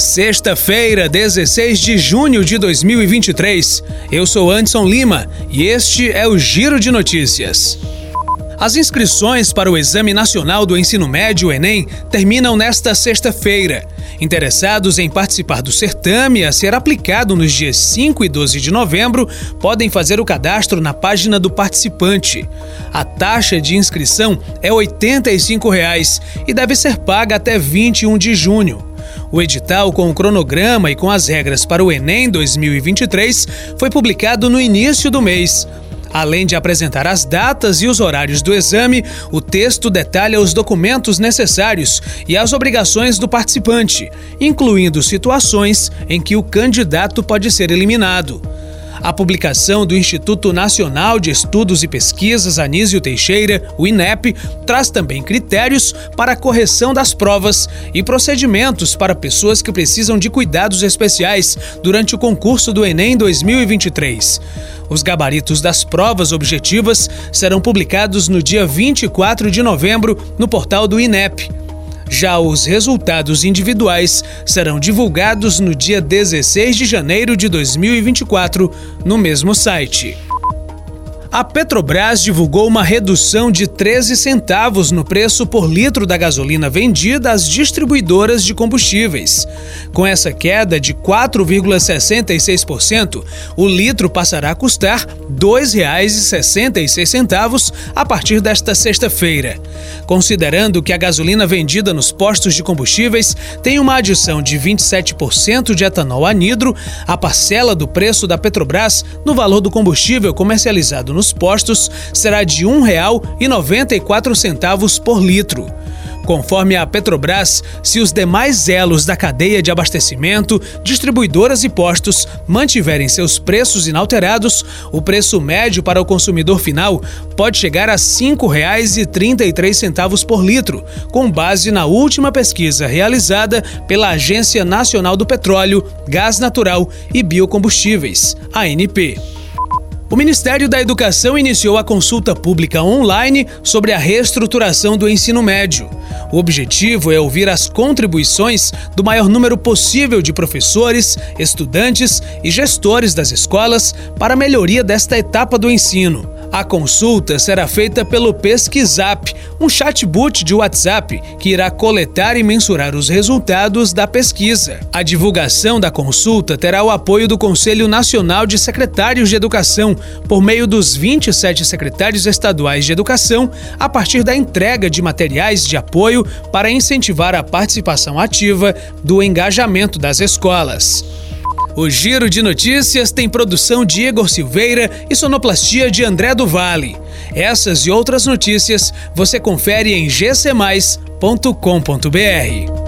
Sexta-feira, 16 de junho de 2023. Eu sou Anderson Lima e este é o Giro de Notícias. As inscrições para o Exame Nacional do Ensino Médio, Enem, terminam nesta sexta-feira. Interessados em participar do certame a ser aplicado nos dias 5 e 12 de novembro podem fazer o cadastro na página do participante. A taxa de inscrição é 85 reais e deve ser paga até 21 de junho. O edital com o cronograma e com as regras para o Enem 2023 foi publicado no início do mês. Além de apresentar as datas e os horários do exame, o texto detalha os documentos necessários e as obrigações do participante, incluindo situações em que o candidato pode ser eliminado. A publicação do Instituto Nacional de Estudos e Pesquisas Anísio Teixeira, o INEP, traz também critérios para a correção das provas e procedimentos para pessoas que precisam de cuidados especiais durante o concurso do Enem 2023. Os gabaritos das provas objetivas serão publicados no dia 24 de novembro no portal do INEP. Já os resultados individuais serão divulgados no dia 16 de janeiro de 2024 no mesmo site. A Petrobras divulgou uma redução de 13 centavos no preço por litro da gasolina vendida às distribuidoras de combustíveis. Com essa queda de 4,66%, o litro passará a custar R$ 2,66 a partir desta sexta-feira. Considerando que a gasolina vendida nos postos de combustíveis tem uma adição de 27% de etanol anidro, a parcela do preço da Petrobras no valor do combustível comercializado no nos postos será de R$ 1,94 por litro. Conforme a Petrobras, se os demais elos da cadeia de abastecimento, distribuidoras e postos mantiverem seus preços inalterados, o preço médio para o consumidor final pode chegar a R$ 5,33 por litro, com base na última pesquisa realizada pela Agência Nacional do Petróleo, Gás Natural e Biocombustíveis, ANP. O Ministério da Educação iniciou a consulta pública online sobre a reestruturação do ensino médio. O objetivo é ouvir as contribuições do maior número possível de professores, estudantes e gestores das escolas para a melhoria desta etapa do ensino. A consulta será feita pelo Pesquisap, um chatbot de WhatsApp que irá coletar e mensurar os resultados da pesquisa. A divulgação da consulta terá o apoio do Conselho Nacional de Secretários de Educação, por meio dos 27 secretários estaduais de educação, a partir da entrega de materiais de apoio para incentivar a participação ativa do engajamento das escolas. O Giro de Notícias tem produção de Igor Silveira e sonoplastia de André do Vale. Essas e outras notícias você confere em gcmais.com.br.